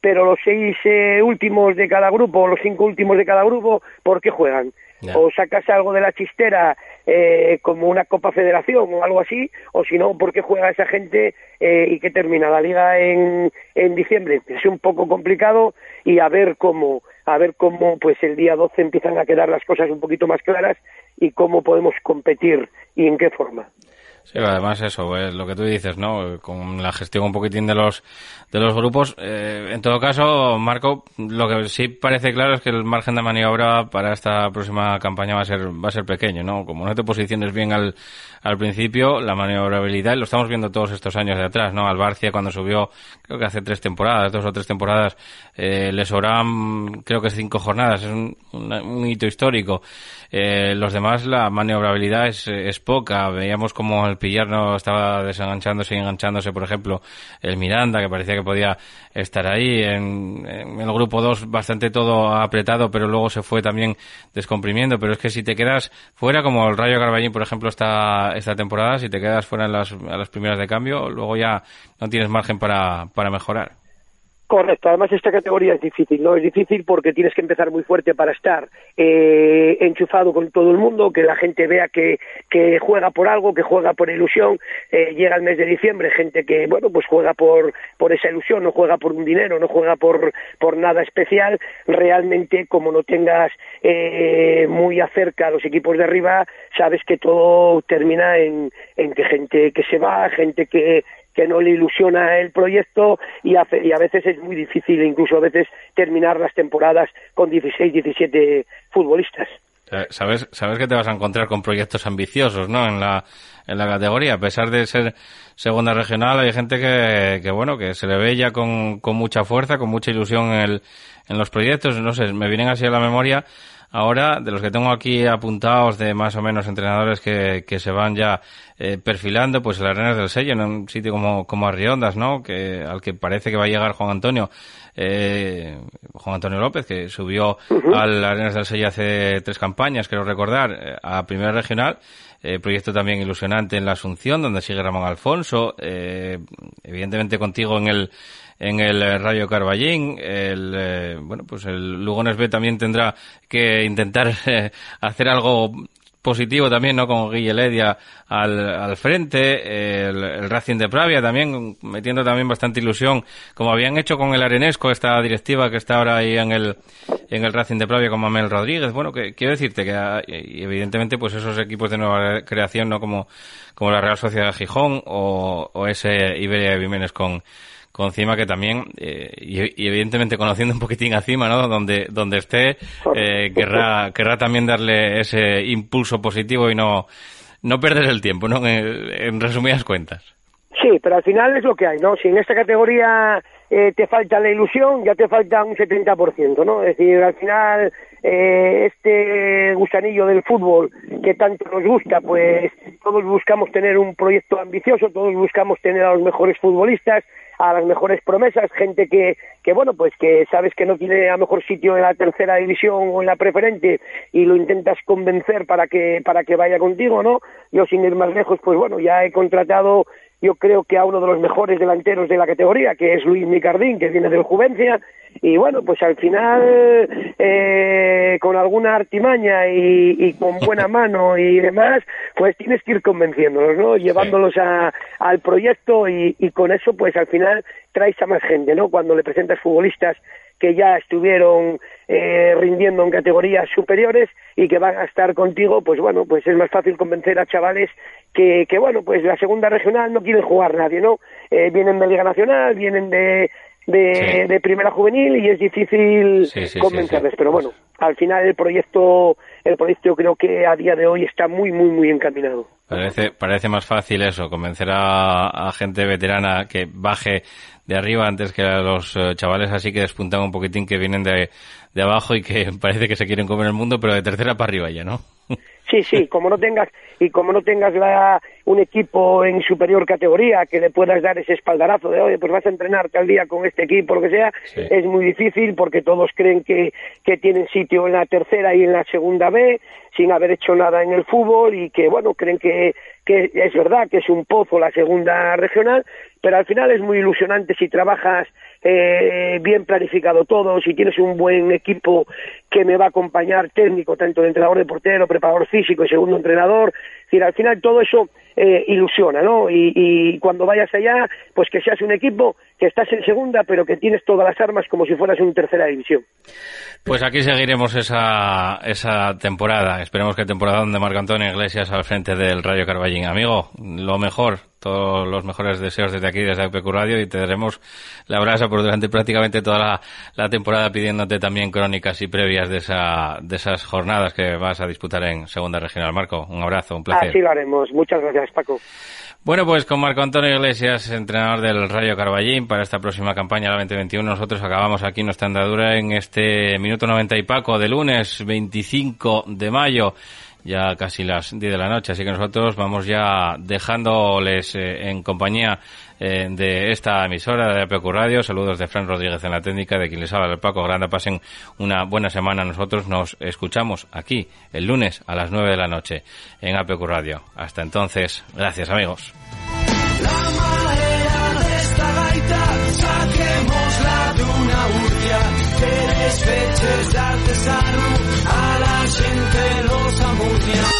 S7: pero los seis eh, últimos de cada grupo, los cinco últimos de cada grupo, ¿por qué juegan? O sacas algo de la chistera eh, como una Copa Federación o algo así, o si no, ¿por qué juega esa gente eh, y qué termina la liga en, en diciembre? Es un poco complicado y a ver cómo, a ver cómo pues el día 12 empiezan a quedar las cosas un poquito más claras y cómo podemos competir y en qué forma.
S2: Sí, además eso, pues, lo que tú dices, ¿no? Con la gestión un poquitín de los de los grupos. eh, en todo caso, Marco, lo que sí parece claro es que el margen de maniobra para esta próxima campaña va a ser va a ser pequeño, ¿no? Como no te posiciones bien al, al principio, la maniobrabilidad, lo estamos viendo todos estos años de atrás, ¿no? Al Barcia cuando subió, creo que hace tres temporadas, dos o tres temporadas, eh, le sobraban, creo que cinco jornadas, es un, una- un hito histórico. Eh, los demás, la maniobrabilidad es, es poca. Veíamos como el Pillar no estaba desenganchándose y enganchándose, por ejemplo, el Miranda, que parecía que podía estar ahí. En, el grupo 2 bastante todo apretado, pero luego se fue también descomprimiendo. Pero es que si te quedas fuera, como el Rayo Carballín, por ejemplo, esta, esta temporada, si te quedas fuera en las, a las primeras de cambio, luego ya no tienes margen para, para mejorar.
S7: Correcto, además esta categoría es difícil, ¿no? Es difícil porque tienes que empezar muy fuerte para estar eh, enchufado con todo el mundo, que la gente vea que, que juega por algo, que juega por ilusión. Eh, llega el mes de diciembre, gente que, bueno, pues juega por, por esa ilusión, no juega por un dinero, no juega por, por nada especial. Realmente, como no tengas eh, muy acerca a los equipos de arriba, sabes que todo termina en, en que gente que se va, gente que que no le ilusiona el proyecto y a, veces es muy difícil incluso a veces terminar las temporadas con 16, 17 futbolistas.
S2: Eh, Sabes, sabes que te vas a encontrar con proyectos ambiciosos, ¿no? En la, en la categoría. A pesar de ser segunda regional, hay gente que, que bueno, que se le ve ya con, con mucha fuerza, con mucha ilusión en, el, en los proyectos. No sé, me vienen así a la memoria ahora de los que tengo aquí apuntados de más o menos entrenadores que, que se van ya eh, perfilando, pues el Arenas del Sello, en un sitio como, como Arriondas, ¿no? Que, al que parece que va a llegar Juan Antonio, eh, Juan Antonio López, que subió al Arenas del Sello hace tres campañas, creo recordar, eh, a Primera Regional, eh, proyecto también ilusionante en la Asunción, donde sigue Ramón Alfonso, eh, evidentemente contigo en el en el Rayo Carballín, el eh, bueno pues el Lugones B también tendrá que intentar eh, hacer algo positivo también, ¿no? Con Guille Ledia al, al frente, el, el Racing de Pravia también, metiendo también bastante ilusión, como habían hecho con el Arenesco, esta directiva que está ahora ahí en el, en el Racing de Pravia con Mamel Rodríguez. Bueno, que quiero decirte que ah, y evidentemente pues esos equipos de nueva creación, ¿no? Como, como la Real Sociedad de Gijón o, o ese Iberia de Jiménez con, con Cima que también eh, y, y, evidentemente conociendo un poquitín a Cima no donde donde esté eh, querrá querrá también darle ese impulso positivo y no no perder el tiempo no en, en resumidas cuentas.
S7: Sí, pero al final es lo que hay, ¿no? Si en esta categoría eh, te falta la ilusión, ya te falta un 70%, ¿no? Es decir, al final eh, este gusanillo del fútbol que tanto nos gusta, pues todos buscamos tener un proyecto ambicioso, todos buscamos tener a los mejores futbolistas, a las mejores promesas, gente que, que bueno, pues que sabes que no tiene a mejor sitio en la tercera división o en la preferente y lo intentas convencer para que, para que vaya contigo, ¿no? Yo sin ir más lejos, pues bueno, ya he contratado yo creo que a uno de los mejores delanteros de la categoría, que es Luis Micardín, que viene del Juvencia, y bueno, pues al final, eh, con alguna artimaña y, y, con buena mano y demás, pues tienes que ir convenciéndolos, ¿no? Llevándolos a, al proyecto y, y con eso, pues al final traes a más gente, ¿no? Cuando le presentas futbolistas que ya estuvieron eh, rindiendo en categorías superiores y que van a estar contigo, pues bueno, pues es más fácil convencer a chavales que, que bueno, pues la segunda regional no quieren jugar nadie, ¿no? Eh, vienen de Liga Nacional, vienen de, de, de primera juvenil y es difícil
S2: Sí, sí, sí,
S7: convencerles. Pero bueno, al final el proyecto, el proyecto yo creo que a día de hoy está muy, muy, muy encaminado.
S2: Parece, parece más fácil eso, convencer a, a gente veterana que baje de arriba antes que a los eh, chavales así que despuntan un poquitín que vienen de, de abajo y que parece que se quieren comer el mundo, pero de tercera para arriba ya, ¿no?
S7: Sí, sí, como no tengas y como no tengas la, un equipo en superior categoría que le puedas dar ese espaldarazo de, oye, pues vas a entrenar tal día con este equipo, lo que sea,
S2: Sí.
S7: es muy difícil porque todos creen que, que tienen sitio en la tercera y en la segunda B sin haber hecho nada en el fútbol y que, bueno, creen que, que es verdad que es un pozo la segunda regional, pero al final es muy ilusionante si trabajas eh, bien planificado todo, si tienes un buen equipo que me va a acompañar técnico, tanto de entrenador de portero, preparador físico y segundo entrenador, decir, al final todo eso eh, ilusiona, ¿no? Y, cuando vayas allá, pues que seas un equipo que estás en segunda, pero que tienes todas las armas como si fueras en tercera división.
S2: Pues aquí seguiremos esa, esa temporada. Esperemos que temporada donde Marco Antonio Iglesias al frente del Rayo Carballín. Amigo, lo mejor, todos los mejores deseos desde aquí, desde APQ Radio, y te daremos la brasa por durante prácticamente toda la, la temporada pidiéndote también crónicas y previas de, esa, de esas jornadas que vas a disputar en Segunda Regional. Marco, un abrazo, un placer.
S7: Así lo haremos. Muchas gracias, Paco.
S2: Bueno, pues con Marco Antonio Iglesias, entrenador del Rayo Carballín, para esta próxima campaña, la 2021, nosotros acabamos aquí nuestra andadura en este minuto 90 y paco de lunes 25 de mayo, ya casi las 10 de la noche, así que nosotros vamos ya dejándoles eh, en compañía eh, de esta emisora de APQ Radio. Saludos de Fran Rodríguez en la técnica, de quien les habla el Paco Granda. Pasen una buena semana. Nosotros nos escuchamos aquí el lunes a las 9 de la noche en APQ Radio. Hasta entonces, gracias amigos.
S3: La madera de esta gaita, saquémosla de una urcia, que despeches de artesano a la gente los amurcia.